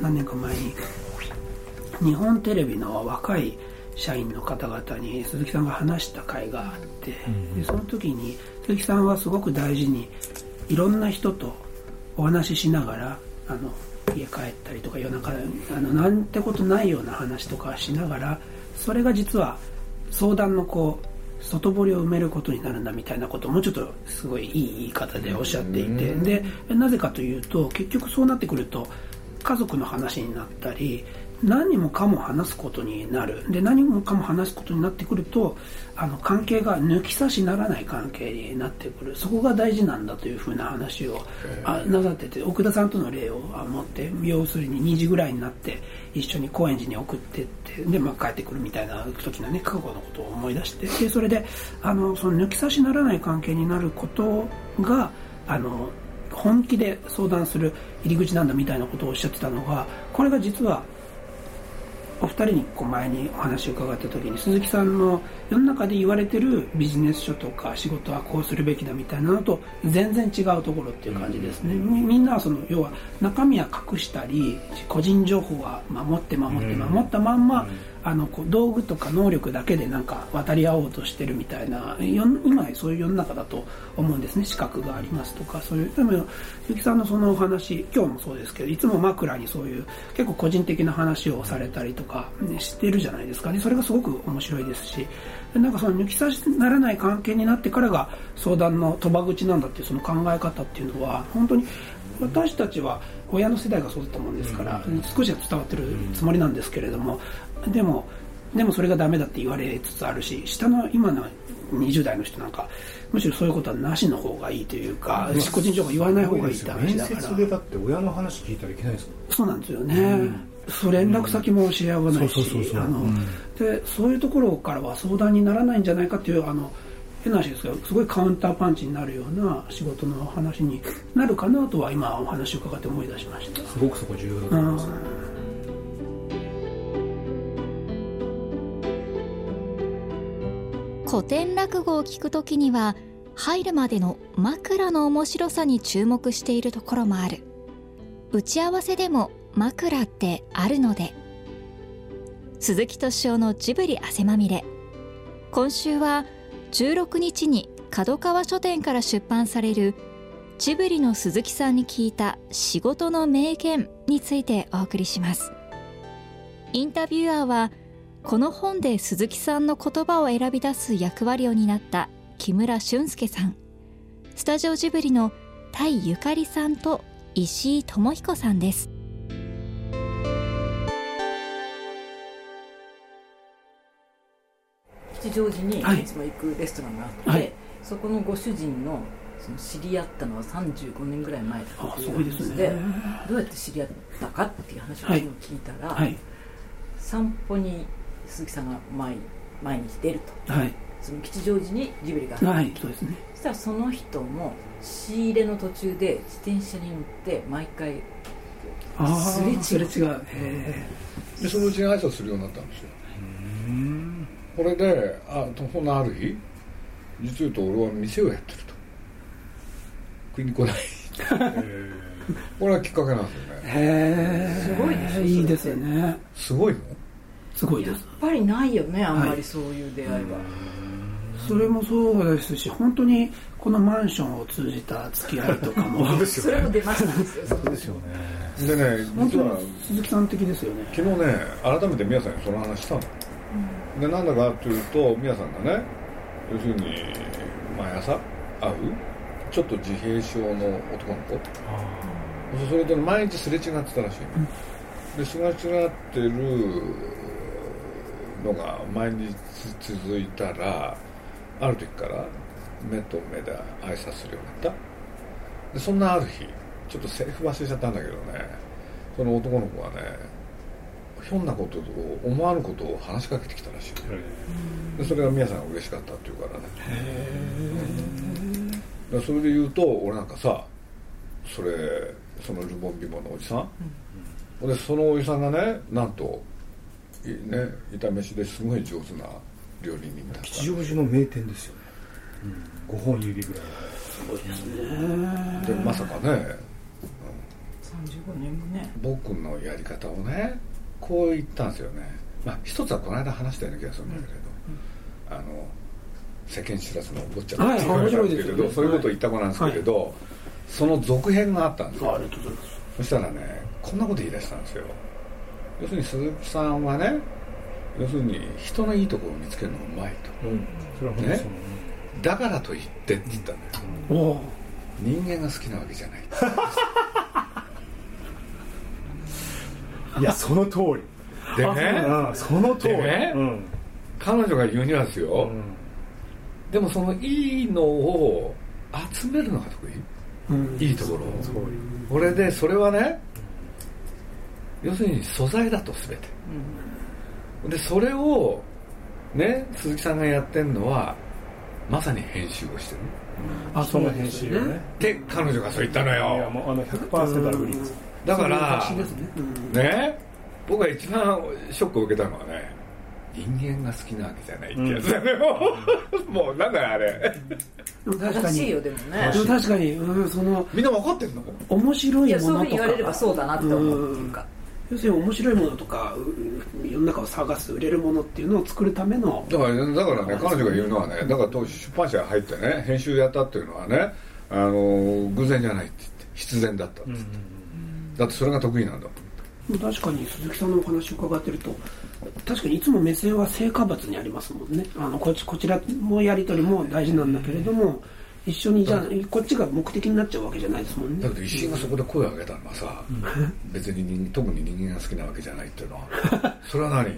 何年か前に日本テレビの若い社員の方々に鈴木さんが話した会があって、でその時に鈴木さんはすごく大事にいろんな人とお話ししながらあの家帰ったりとか夜中あのなんてことないような話とかしながらそれが実は相談のこう外堀を埋めることになるんだみたいなことをもうちょっとすごいいい言い方でおっしゃっていてでなぜかというと結局そうなってくると家族の話になったり何もかも話すことになる。で何もかも話すことになってくるとあの関係が抜き差しならない関係になってくる。そこが大事なんだというふうな話をあなさってて奥田さんとの例を持って要するに2時ぐらいになって一緒に高円寺に送ってってで、まあ、帰ってくるみたいな時のね過去のことを思い出してでそれであのその抜き差しならない関係になることがあの本気で相談する入り口なんだみたいなことをおっしゃってたのがこれが実はお二人にこう前にお話を伺った時に鈴木さんの世の中で言われてるビジネス書とか仕事はこうするべきだみたいなのと全然違うところっていう感じですね、みんなはその要は中身は隠したり個人情報は守って守って守ったまんま、あのこう道具とか能力だけでなんか渡り合おうとしてるみたいな今そういう世の中だと思うんですね。資格がありますとかそういうでもゆきさんのそのお話今日もそうですけどいつも枕にそういう結構個人的な話をされたりとか、ね、してるじゃないですか。ねそれがすごく面白いですしなんかその抜き差しならない関係になってからが相談の賭場口なんだっていうその考え方っていうのは本当に私たちは親の世代がそうだったもんですから、少しは伝わってるつもりなんですけれども、でもでもそれがダメだって言われつつあるし下の今の20代の人なんかむしろそういうことはなしの方がいいというか、個人情報言わない方がいいって話だから。面接でだって親の話聞いたらいけないですかそうなんですよね、うん、そう連絡先も教え合わないしでそういうところからは相談にならないんじゃないかっていうあの変な話ですけどすごいカウンターパンチになるような仕事の話になるかなとは今お話を伺って思い出しました。すごくそこ重要だと思います、古典落語を聞くときには入るまでの枕の面白さに注目しているところもある。打ち合わせでも枕ってあるので。鈴木敏夫のジブリ汗まみれ。今週は16日に角川書店から出版されるジブリの鈴木さんに聞いた仕事の名言についてお送りします。インタビュアーはこの本で鈴木さんの言葉を選び出す役割を担った木村俊介さん。スタジオジブリのタイゆかりさんと石井智彦さんです。吉祥寺にい。つも行くレストランがあって、はい、そこのご主人のその知り合ったのは35年ぐらい前だっていう話で、ね、どうやって知り合ったかっていう話を聞いたら、はい、散歩に鈴木さんが毎毎日出ると、はい、その吉祥寺にジブリがはい、そうですね。そしたらその人も仕入れの途中で自転車に乗って毎回すれ違う。すれ違う。でそのうちに挨拶するようになったんですよ。これであほんのある日実言うと俺は店をやってると。食いに来ない。これはきっかけなんですよね。へえすごいですいいですよね。すごいの？すごいです。やっぱりないよねあんまりそういう出会いは、はい、それもそうですし本当にこのマンションを通じた付き合いとかも。それも出ましたそうですよね。でね実は鈴木さん的ですよね。昨日ね改めて宮さんにその話したの、うん、でなんだかというと宮さんがね要するに毎朝会うちょっと自閉症の男の子。それと毎日すれ違ってたらしい、うん、ですれ違ってるのが毎日続いたらある時から目と目で挨拶するようになった。でそんなある日ちょっとセリフ忘れちゃったんだけどねその男の子がねひょんなことを思わぬことを話しかけてきたらしいでそれが宮さんが嬉しかったっていうからね。へえそれで言うと俺なんかさそれそのルボンビモのおじさん、うん、でそのおじさんがねなんとね炒めしですごい上手な料理人だった吉祥寺の名店ですよね、うん、5本指ぐらい。すごいですね。でまさかね、うん、35年もね。僕のやり方をねこう言ったんですよね。まあ一つはこの間話したような気がするんだけれど、あの世間知らずのお坊ちゃんはいって言われたんですけれど、面白いそういうことを言った子なんですけれど、その続編があったんですよ。あありがとうございます。そしたらねこんなこと言い出したんですよ要するに鈴木さんはね要するに人のいいところを見つけるのがうまいと。うん。それはだからと言ってって言ったんだよおお。人間が好きなわけじゃない。いやその通り。でね。うんその通り。でね。うん。彼女が言うにはですよ、うん。でもそのいいのを集めるのが得うん。意いいところこれでそれはね要するに素材だと全て。でそれをね鈴木さんがやってるのはまさに編集をしてる。あその編集をね。で彼女がそう言ったのいやよもうあの100% agree です。だからねうんね。僕が一番ショックを受けたのはね人間が好きなわけじゃないってやつだよ、もうなんだよあれ。でも確かに正しいよでもね。でも確かに、うん、そのみんな分かってんの？面白いいやそういうふうものとかに言われればそうだなって思うっていうか要するに面白いものとかう世の中を探す売れるものっていうのを作るためのだからだからね彼女が言うのはねだから当時出版社が入ってね編集やったっていうのはねあの偶然じゃないって言って必然だったって言って、だってそれが得意なんだもん。確かに鈴木さんのお話を伺ってると確かにいつも目線は成果物にありますもんね。あのこっちこちらもやり取りも大事なんだけれども一緒にじゃあこっちが目的になっちゃうわけじゃないですもんね。だけど石井がそこで声を上げたのはさ、別に人特に人間が好きなわけじゃないっていうのは それは何？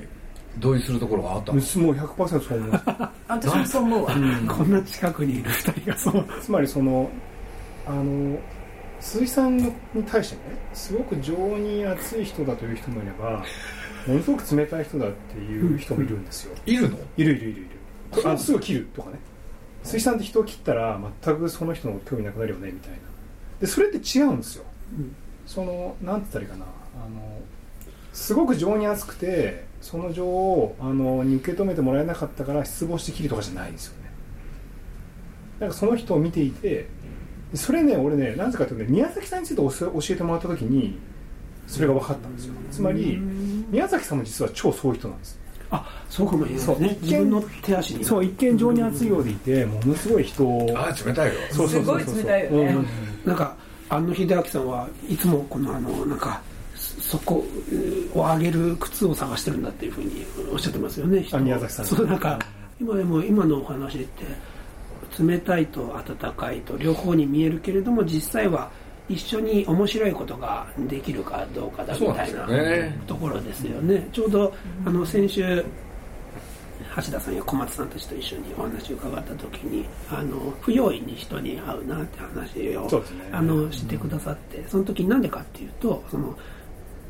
同意するところがあったの？もう100%そう思います私もそう思うわ。こんな近くにいる二人がそう。つまりそのあの鈴木さんに対してねすごく情に熱い人だという人もいればものすごく冷たい人だっていう人もいるんですよ、いるの？いるいるいるいる。あすぐ切るとかね鈴木さんって人を切ったら全くその人の興味なくなるよねみたいな。でそれって違うんですよ、そのなんて言ったらいいかな。あのすごく情に熱くてその情をあのに受け止めてもらえなかったから失望して切るとかじゃないんですよね。なんかその人を見ていてそれね俺ねなぜかというとね宮崎さんについて教え教えてもらった時にそれが分かったんですよ。つまり宮崎さんも実は超そういう人なんですあそうかもしれないそうですね自分の手足に。そう一見情に熱いようでいてものすごい人を。ああ冷たいよ。そうそうそうそう。すごい冷たいよね。うん。なんか安野秀明さんはいつもこのあのなんかそこを上げる靴を探してるんだっていうふうにおっしゃってますよね宮崎さんそうなんか今でも今のお話って冷たいと温かいと両方に見えるけれども実際は一緒に面白いことができるかどうかだみたいなところですよね。ちょうどあの先週橋田さんや小松さんたちと一緒にお話を伺った時にあの不用意に人に会うなって話をね。あのしてくださってその時になんでかっていうとその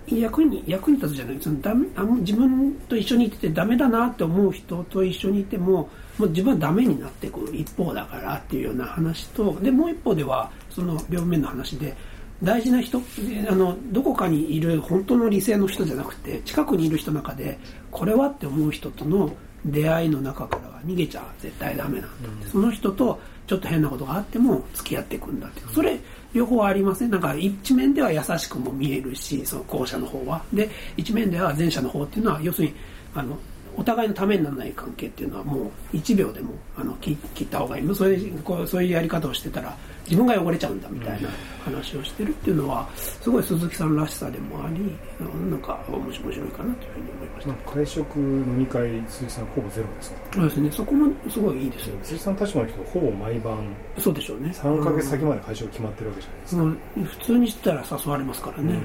役に役に立つじゃない。そのダメあの自分と一緒にいててダメだなって思う人と一緒にいてももう自分はダメになっていく一方だからっていうような話とでもう一方ではその両面の話で大事な人であのどこかにいる本当の理性の人じゃなくて近くにいる人の中でこれはって思う人との出会いの中からは逃げちゃ絶対ダメなんだって、その人とちょっと変なことがあっても付き合っていくんだって。それ両方ありません？なんか一面では優しくも見えるしその後者の方は。で一面では前者の方っていうのは要するにあのお互いのためにならない関係っていうのはもう1秒でもあの切切った方がいい。それこうそういうやり方をしてたら自分が汚れちゃうんだみたいな話をしてるっていうのはすごい鈴木さんらしさでもありなんか面白いかなというふうに思いました。会食飲み会鈴木さんほぼゼロですねそうですね。そこもすごいいいですよね。鈴木さんの立場の人ほぼ毎晩そうでしょうね。3ヶ月先まで会食決まってるわけじゃないですか、うん。普通にしてたら誘われますからね、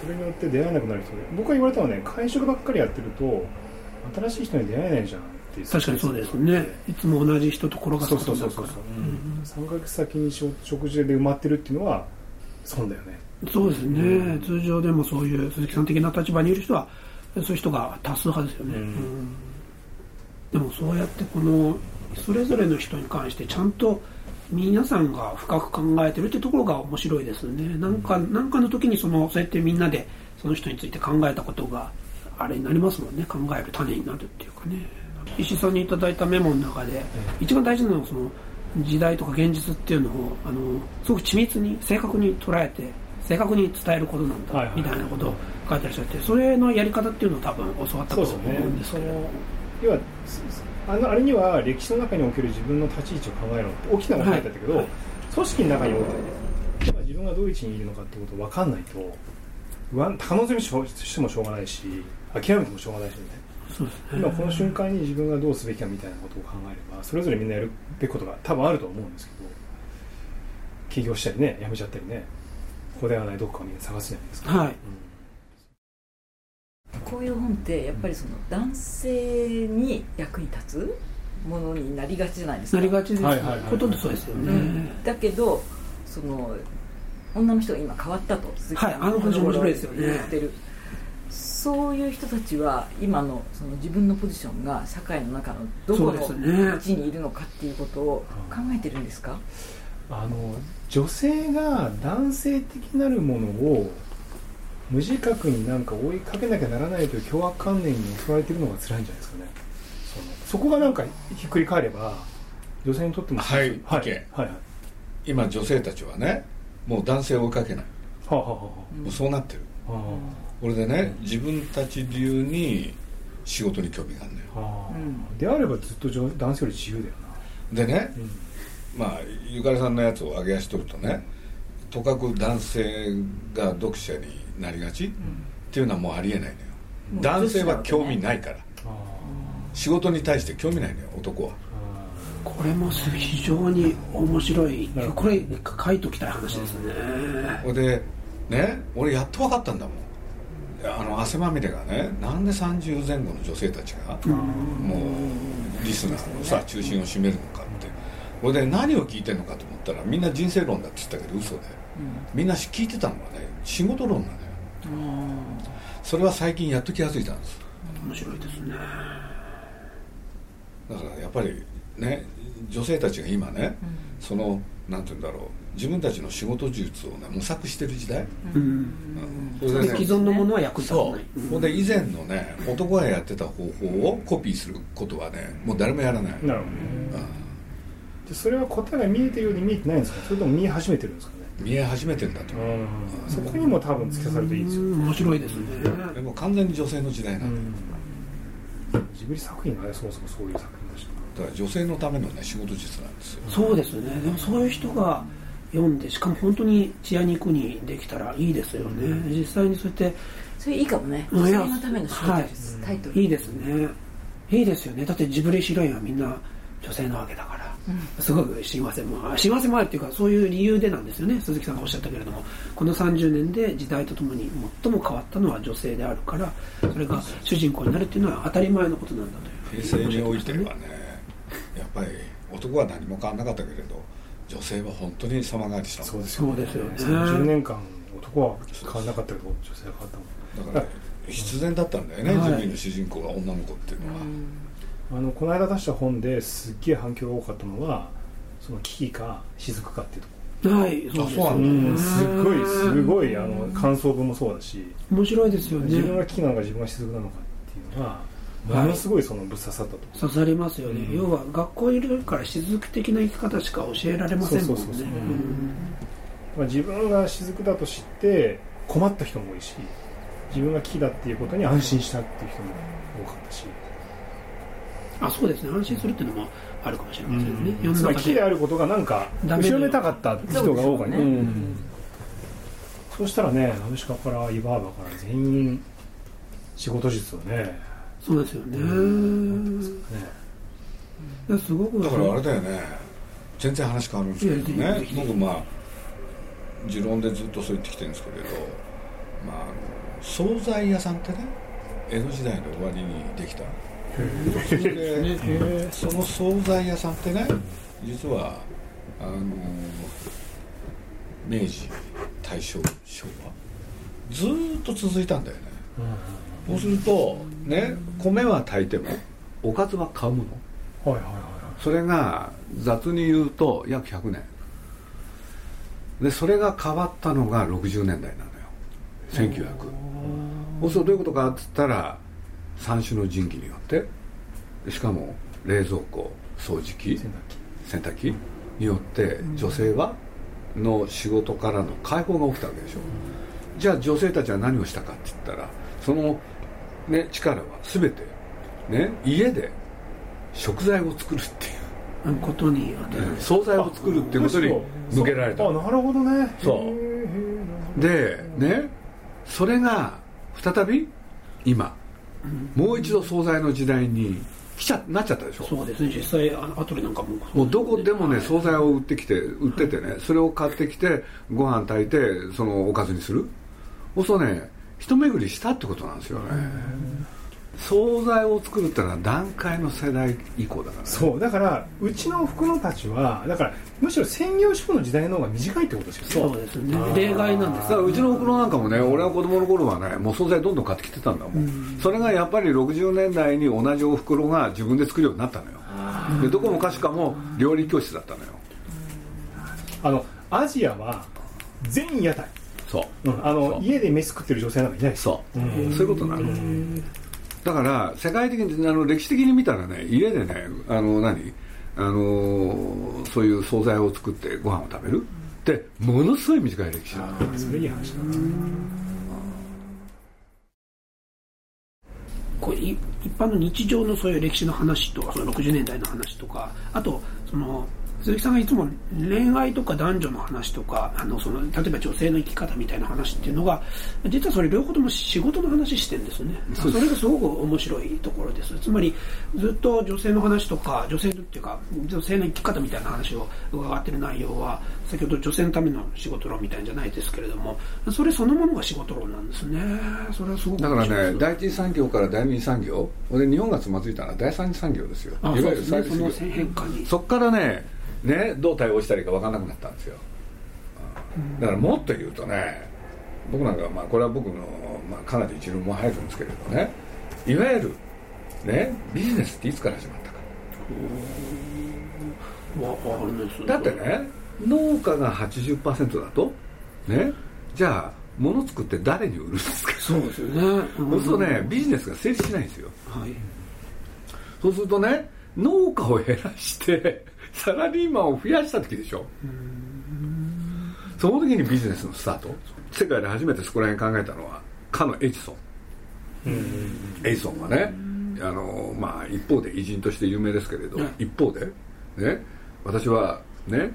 それによって出会えなくなる人で僕が言われたのはね会食ばっかりやってると新しい人に出会えないじゃんって確かにそうですね。いつも同じ人と転がすそうそうそうそう、から3ヶ月先に食食事で埋まってるっていうのは損だよね。そうですね、通常でもそういう鈴木さん的な立場にいる人はそういう人が多数派ですよね、うん。うん。でもそうやってこのそれぞれの人に関してちゃんと皆さんが深く考えてるってところが面白いですね。なんかなんかの時にそのそうやってみんなでその人について考えたことがあれになりますもんね。考える種になるっていうかね。石井さんにいただいたメモの中で一番大事なのはその時代とか現実っていうのをあのすごく緻密に正確に捉えて正確に伝えることなんだみたいなことを書いてらっしゃってそれのやり方っていうのを多分教わったと思うんですけど、ね、要はあのあれには歴史の中における自分の立ち位置を考えろって大きなこと書いてあったけど、はい。はい、組織の中においてね自分がどういう位置にいるのかっていうことを分かんないと可能性してもしょうがないし諦めてもしょうがないしみたいな。そうですね、今この瞬間に自分がどうすべきかみたいなことを考えればそれぞれみんなやるべきことが多分あると思うんですけど起業したりね辞めちゃったりねここではないどこかを探すじゃないですか、はい、うん、こういう本ってやっぱりその男性に役に立つものになりがちじゃないですか。なりがちです、はいはい、ほとんどそうですよね、うん、だけどその女の人が今変わったとはいあの話面白いですよね。言ってるそういう人たちは今のその自分のポジションが社会の中のどこの位置にいるのかっていうことを考えてるんですか、あの女性が男性的なるものを無自覚になんか追いかけなきゃならないという凶悪観念に襲われているのが辛いんじゃないですかね。そそこがなんかひっくり返れば女性にとってもはい、はい、はい、今女性たちはねもう男性を追いかけない、はあはあ、もうそうなってる、はあこれでね自分たち流に仕事に興味があるのよ、であればずっと男性より自由だよな。でね、うん、まあゆかりさんのやつを上げ足取るとねとかく男性が読者になりがち、うん、っていうのはもうありえないのよ。男性は興味ないから。仕事に対して興味ないのよ男は。これも非常に面白い。これ書いときたい話ですね。ほ、うんでね俺やっと分かったんだもんあの汗まみれがねなんで30前後の女性たちがもうリスナーのさ中心を占めるのかって。これで何を聞いてるのかと思ったらみんな人生論だって言ったけど嘘で。みんな聞いてたのはね仕事論なのよ。それは最近やっと気が付いたんです。面白いですね。だからやっぱりね女性たちが今ね、そのなんて言うんだろう。自分たちの仕事術をね模索してる時代、うん。うん。うん、ね、既存のものは役立たない。そう。で以前のね男がやってた方法をコピーすることはねもう誰もやらない。なるほどね、でそれは答えが見えてるように見えてないんですか？それとも見え始めてるんですかね？見え始めてんだと。思う、そこにも多分突き刺さるといいですよ。面白いですね。でも完全に女性の時代なんで、ジブリ作品がねそもそもそういう作品でし。ただから女性のためのね仕事術なんですよ。そうですね。でもそういう人が読んでしかも本当に血や肉にできたらいいですよね、うん、実際にそうやってそれいいかもね。女性のための仕事です、はい、タイトル。い。いですね。いいですよね。だってジブリヒロインはみんな女性なわけだから、うん、すごく幸せも幸せもあるっていうかそういう理由でなんですよね。鈴木さんがおっしゃったけれども。この30年で時代とともに最も変わったのは女性であるからそれが主人公になるっていうのは当たり前のことなんだという。平成においてはねぱり男は何も変わらなかったけれど女性は本当に様変わりしたそうですよね。ですよね30年間男は変わらなかったけど女性は変わったもん。だから必然だったんだよね、ジブリの主人公が女の子っていうのは、あのこの間出した本ですっげえ反響が多かったのはその危機か雫かっていうとこ。ろはいそうそうなんだ、すごいすごいあの感想文もそうだし面白いですよね。自分が危機なのか自分が雫なのかっていうのはものすごいそのぶっ刺さったと。刺さりますよね、うん、要は学校にいるから雫的な生き方しか教えられませんもんね。自分が雫だと知って困った人も多いし自分が木だっていうことに安心したっていう人も多かったし。あそうですね。安心するっていうのもあるかもしれませんね、うん、つまり木であることがなんか後ろめたかった人が多かね、うん、そうしたらねナウシカからイバーバから全員仕事術をねそうですよね、うん。ね、すごくだからあれだよね。全然話変わるんですけどね。僕まあ持論でずっとそう言ってきてるんですけれど、まあ、あの惣菜屋さんってね江戸時代の終わりにできた。それでその惣菜屋さんってね実はあの明治大正昭和ずっと続いたんだよね、そうするとね米は炊いてもおかずは買うもの、はいはいはい、それが雑に言うと約100年。でそれが変わったのが60年代なのよ。1900そうするとどういうことかっつったら三種の神器によってしかも冷蔵庫掃除機。洗濯機によって女性はの仕事からの解放が起きたわけでしょ。じゃあ女性たちは何をしたかって言ったらその、ね、力は全て、ね、家で食材を作るっていう。ことによって惣菜を作るっていうことに向けられた。あなるほどね。そう。でねそれが再び今、うん、もう一度惣菜の時代に来ちゃなっちゃったでしょ。そうですね。実際あのアトリなんかも。もうどこでもね惣菜を売ってきて売っててねそれを買ってきてご飯炊いてそのおかずにする。そうするとね一巡りしたってことなんですよね。惣菜を作るってのは段階の世代以降だから、ね、そうだからうちの福野たちはだからむしろ専業主婦の時代の方が短いってことですよね。そうですね。例外なんです。だからうちの袋なんかもね俺は子供の頃はねもう惣菜どんどん買ってきてたんだもん、うん、それがやっぱり60年代に同じお袋が自分で作るようになったのよ。でどこもかしかも料理教室だったのよ。あのアジアは全屋台そう、うん、あの家で飯食ってる女性なんかいないそう、うん、そういうことなの。だから世界的にあの歴史的に見たらね家でねあの何？あのそういう惣菜を作ってご飯を食べる？ってものすごい短い歴史だ。それいい話だこれ一般の日常のそういう歴史の話とかその60年代の話とかあとその鈴木さんがいつも恋愛とか男女の話とかあのその例えば女性の生き方みたいな話っていうのが実はそれ両方とも仕事の話してるんですね。それがすごく面白いところです。つまりずっと女性の話とか女性っていうか女性の生き方みたいな話を伺ってる内容は先ほど女性のための仕事論みたいじゃないですけれどもそれそのものが仕事論なんですね。それはすごくだからね第一次産業から第二次産業で日本がつまずいたのは第三次産業ですよいわゆる再生変化に。そこからねね、どう対応したらいいか分からなくなったんですよ。だからもっと言うとね僕なんか、まあ、これは僕の、まあ、かなり一論も入るんですけれどね。いわゆる、ね、ビジネスっていつから始まったか。だってね農家が80%だと？ね。じゃあ物作って誰に売るんですか？そうですよね、そうするとねビジネスが成立しないんですよ、はい、そうするとね農家を減らして サラリーマンを増やした時でしょ？その時にビジネスのスタート？世界で初めてそこら辺考えたのはかのエジソン。エジソンはねあの、まあ、一方で偉人として有名ですけれど、一方で、ね、私はね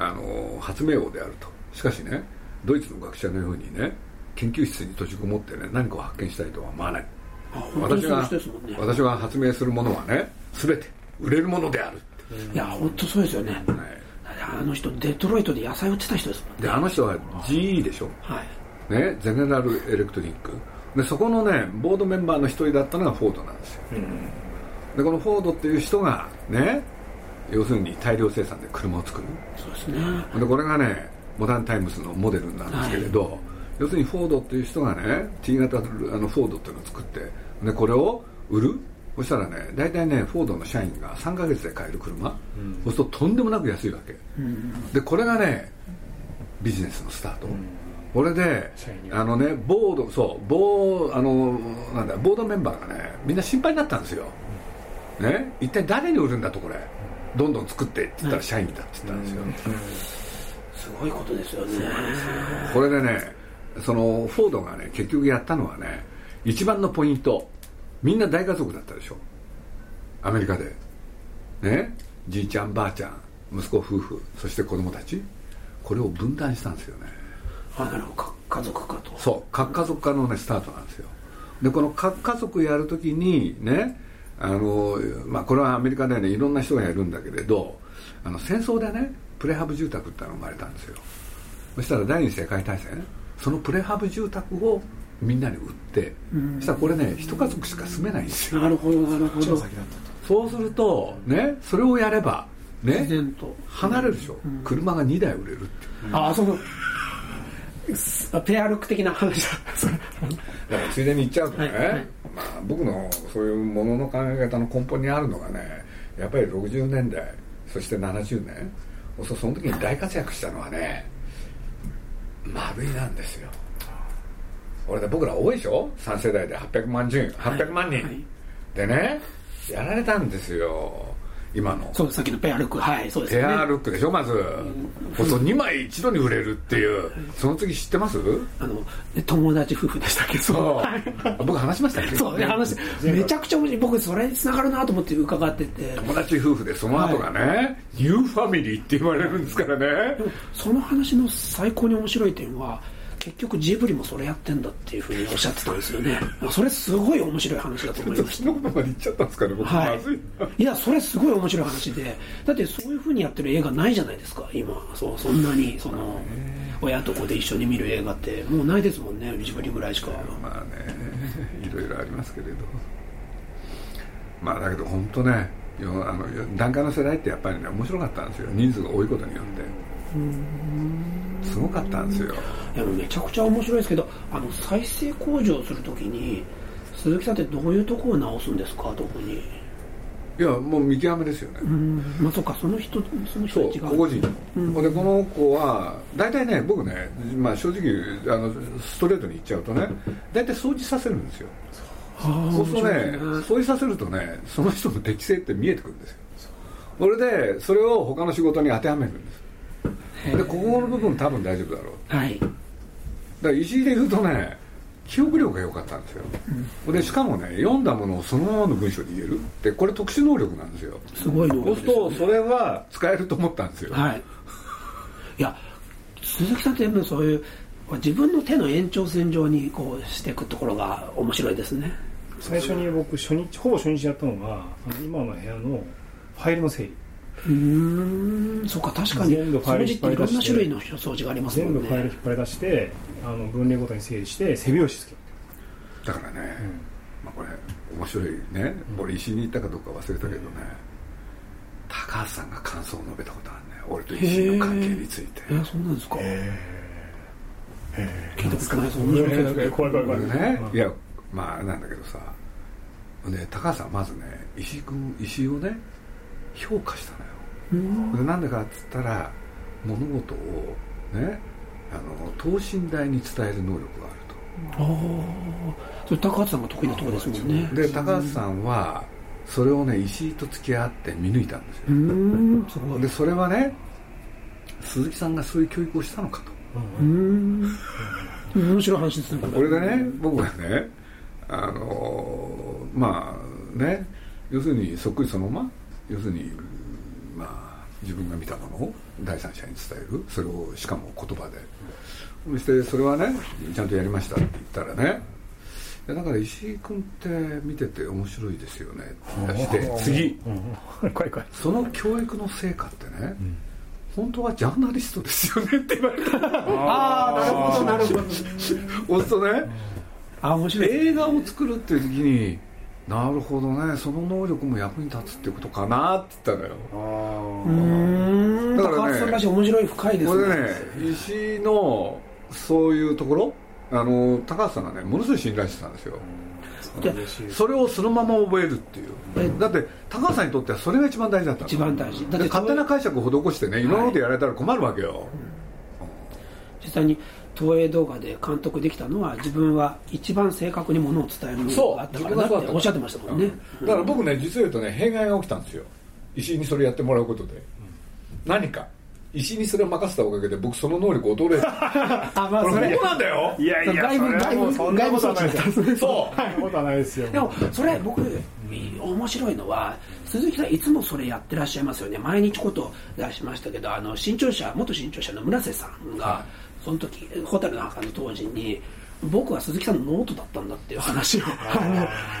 あの発明王であると。しかしねドイツの学者のようにね研究室に閉じこもってね何かを発見したいとは思わない。私が、ね、私が発明するものはね全て売れるものであるいや本当そうですよね、はい、あの人デトロイトで野菜売ってた人ですもんね。であの人は GE でしょ、はい、ね、ゼネラルエレクトリックでそこのねボードメンバーの一人だったのがフォードなんですよ、うん、でこのフォードっていう人がね要するに大量生産で車を作る。そうですね。でこれがねモダンタイムズのモデルなんですけれど、はい、要するにフォードっていう人がね T 型あのフォードっていうのを作ってでこれを売る。そしたらね大体ねフォードの社員が3か月で買える車、うん、そうするととんでもなく安いわけ、うん、でこれがねビジネスのスタート、うん、これであのねボードそうボーあのなんだボードメンバーがねみんな心配になったんですよ、ね？一体誰に売るんだとこれどんどん作ってって言ったら社員だって言ったんですよ、すごいことですよね。これでねそのフォードがね結局やったのはね一番のポイントみんな大家族だったでしょ。アメリカで。ね？じいちゃんばあちゃん息子夫婦そして子供たち。これを分断したんですよね。あなるほど。家族化と。そう。核家族化のねスタートなんですよ。でこの核家族やるときにねあのまあこれはアメリカでねいろんな人がやるんだけれどあの戦争でねプレハブ住宅ってのが生まれたんですよ。そしたら第二次世界大戦そのプレハブ住宅をみんなに売って、そしたらこれね一家族しか住めないんですよ。なるほどなるほど。そうするとねそれをやればね離れるでしょ、うん、車が2台売れるって、う。ん、ああそのペアルック的な話。だだからついでに言っちゃうとね、はいはい、まあ、僕のそういうものの考え方の根本にあるのがねやっぱり60年代そして70年その時に大活躍したのはね丸井なんですよ。俺で僕ら多いでしょ？3世代で800万人800万人、はい。はい、でねやられたんですよ今の。そうさっきのペアルック。はいそうですね。ペアルックでしょ？まず、うん、そ2枚一度に売れるっていう。その次知ってます？あの友達夫婦でしたっけそう。僕話しましたねそうね話めちゃくちゃ面白い。僕それにつながるなと思って伺ってて。友達夫婦でその後がね、はい、ニューファミリーって言われるんですからね。その話の最高に面白い点は結局ジブリもそれやってんだっていうふうにおっしゃってたんですよね。それすごい面白い話だと思いました。そのことまで言っちゃったんですかね僕、はい、い。やそれすごい面白い話で。だってそういうふうにやってる映画ないじゃないですか。今そうそんなにその親と子で一緒に見る映画って。もうないですもんねジブリぐらいしか。まあね。いろいろありますけれど。まあだけど本当ねあの段階の世代ってやっぱりね面白かったんですよ。人数が多いことによってすごかったんですよ。いやめちゃくちゃ面白いですけどあの再生工事をするときに鈴木さんってどういうところを直すんですか？特に？いやもう見極めですよね。まあそっかその人その人違う個々人、うん、でこの子は大体ね僕ね、まあ、正直あのストレートに言っちゃうとね大体掃除させるんですよ。そうするとね。掃除させるとねその人の適性って見えてくるんですよ。それでそれを他の仕事に当てはめるんです でここの部分多分大丈夫だろう。はい。だから石井で言うとね記憶力が良かったんですよ、うん、でしかもね読んだものをそのままの文章で言える。でこれ特殊能力なんですよ。すごい能力、ね、そうするとそれは使えると思ったんですよ。はい。いや鈴木さんってそういう自分の手の延長線上にこうしていくところが面白いですね。最初に僕初日ほぼ初日やったのが今の部屋のファイルの整理うんそうか確かに。全部ファイル引っ張り出して種類の掃除がありますもんね。全部ファイル引っ張り出してあの分類ごとに整理して背拍子つける。だからね、うん、まあ、これ面白いね、うん、俺石井に行ったかどうか忘れたけどね、高橋さんが感想を述べたことあるね。俺と石井の関係について。えそうなんですか？へえ聞いたことないそう面白い怖い怖い怖い。ね、いやまあなんだけどさ。で高橋さんまずね石井君石井をね評価したのよ。でなんでかっつったら物事をねあの等身大に伝える能力があると。ああそれ高橋さんが得意なところですもんね。で高橋さんはそれをね石井と付き合って見抜いたんですよ。でそれはね鈴木さんがそういう教育をしたのかと。うん。面白い話ですねこれ。でね僕はねあのまあね要するにそっくりそのまま要するにまあ、自分が見たものを第三者に伝える。それをしかも言葉で、そしてそれはねちゃんとやりましたって言ったらね。だから石井君って見てて面白いですよね。ってして次その教育の成果ってね、うん。本当はジャーナリストですよねって言われた。ああなるほどなるほど。本当 ね。あ面白い。映画を作るっていう時になるほどね。その能力も役に立つってことかなって言ったのよ。うん。だからねらし面白い深いですね。これね石井のそういうところ？あの高橋さんがねものすごい信頼してたんですよ。それをそのまま覚えるっていう。だって高橋さんにとってはそれが一番大事だった一番大事。だって勝手な解釈を施してねい。ろんなことやられたら困るわけよ、はい、実際に東映動画で監督できたのは自分は一番正確にものを伝えるのがあったからだっておっしゃってましたもんね、うん、だから僕ね実を言うとね弊害が起きたんですよ。石井にそれやってもらうことで、うん、何か。石井にそれを任せたおかげで僕その能力衰えた。あまあそれなんだよ。いやいや外部外部外部装置そう。そんなことはないですよ。でもそれ僕面白いのは鈴木さんいつもそれやってらっしゃいますよね。毎日こと出しましたけどあの新潮社元新潮社の村瀬さんが、はいその時蛍の墓の当時に僕は鈴木さんのノートだったんだっていう話を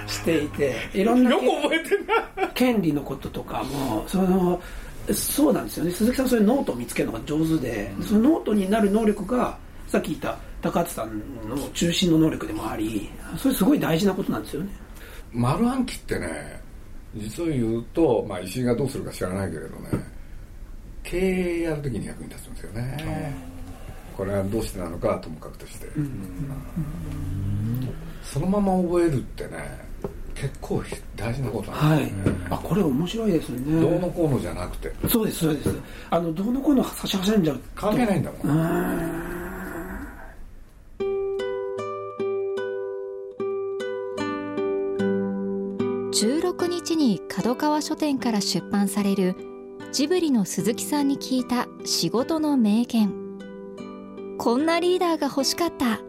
していていろんな権利のこととかもそのそうなんですよね。鈴木さんそういうノートを見つけるのが上手で、そのノートになる能力がさっき言った高津さんの中心の能力でもありそれすごい大事なことなんですよね。丸暗記ってね実を言うと、まあ、石井がどうするか知らないけれどね経営やるときに役に立つんですよね、これはどうしてなのかはともかくとして、うん、そのまま覚えるってね結構大事なことなんですね、はい、あこれ面白いですね。どうのこうのじゃなくて。そうですそうです。あのどうのこうの差し挟んじゃう関係ないんだもん。16日に角川書店から出版されるジブリの鈴木さんに聞いた仕事の名言こんなリーダーが欲しかった。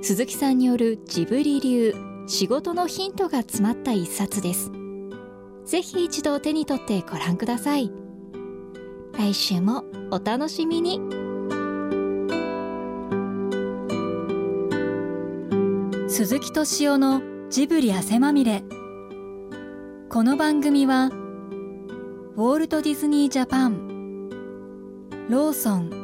鈴木さんによるジブリ流。仕事のヒントが詰まった一冊です。ぜひ一度手に取ってご覧ください。来週もお楽しみに。鈴木敏夫のジブリ汗まみれ。この番組は「ウォルト・ディズニー・ジャパンローソン